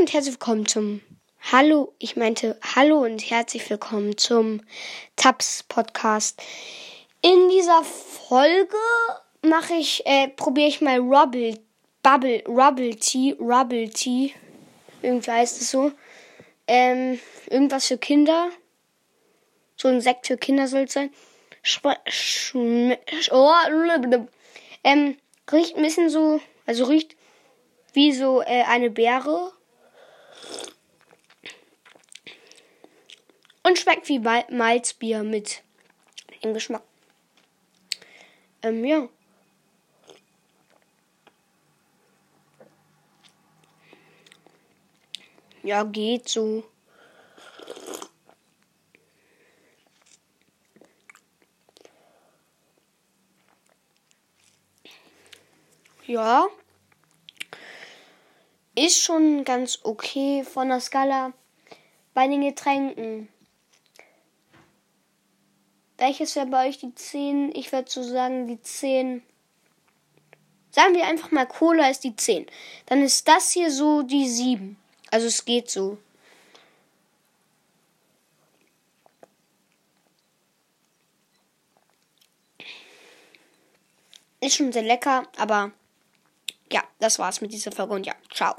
und herzlich willkommen zum Hallo, ich meinte Hallo und herzlich willkommen zum Tabs Podcast. In dieser Folge mache ich, äh, probiere ich mal Rubble, Bubble, Rubble Tea, Rubble Tea, irgendwie heißt es so. Ähm, irgendwas für Kinder. So ein Sekt für Kinder soll es sein. Schme oh, ähm, riecht ein bisschen so, also riecht wie so äh, eine Beere. Und schmeckt wie Malzbier mit dem Geschmack. Ähm, ja. Ja, geht so. Ja. Ist schon ganz okay von der Skala. Bei den Getränken. Welches wäre bei euch die 10? Ich würde so sagen, die 10. Sagen wir einfach mal, Cola ist die 10. Dann ist das hier so die 7. Also es geht so. Ist schon sehr lecker, aber ja, das war's mit dieser Folge und ja, ciao.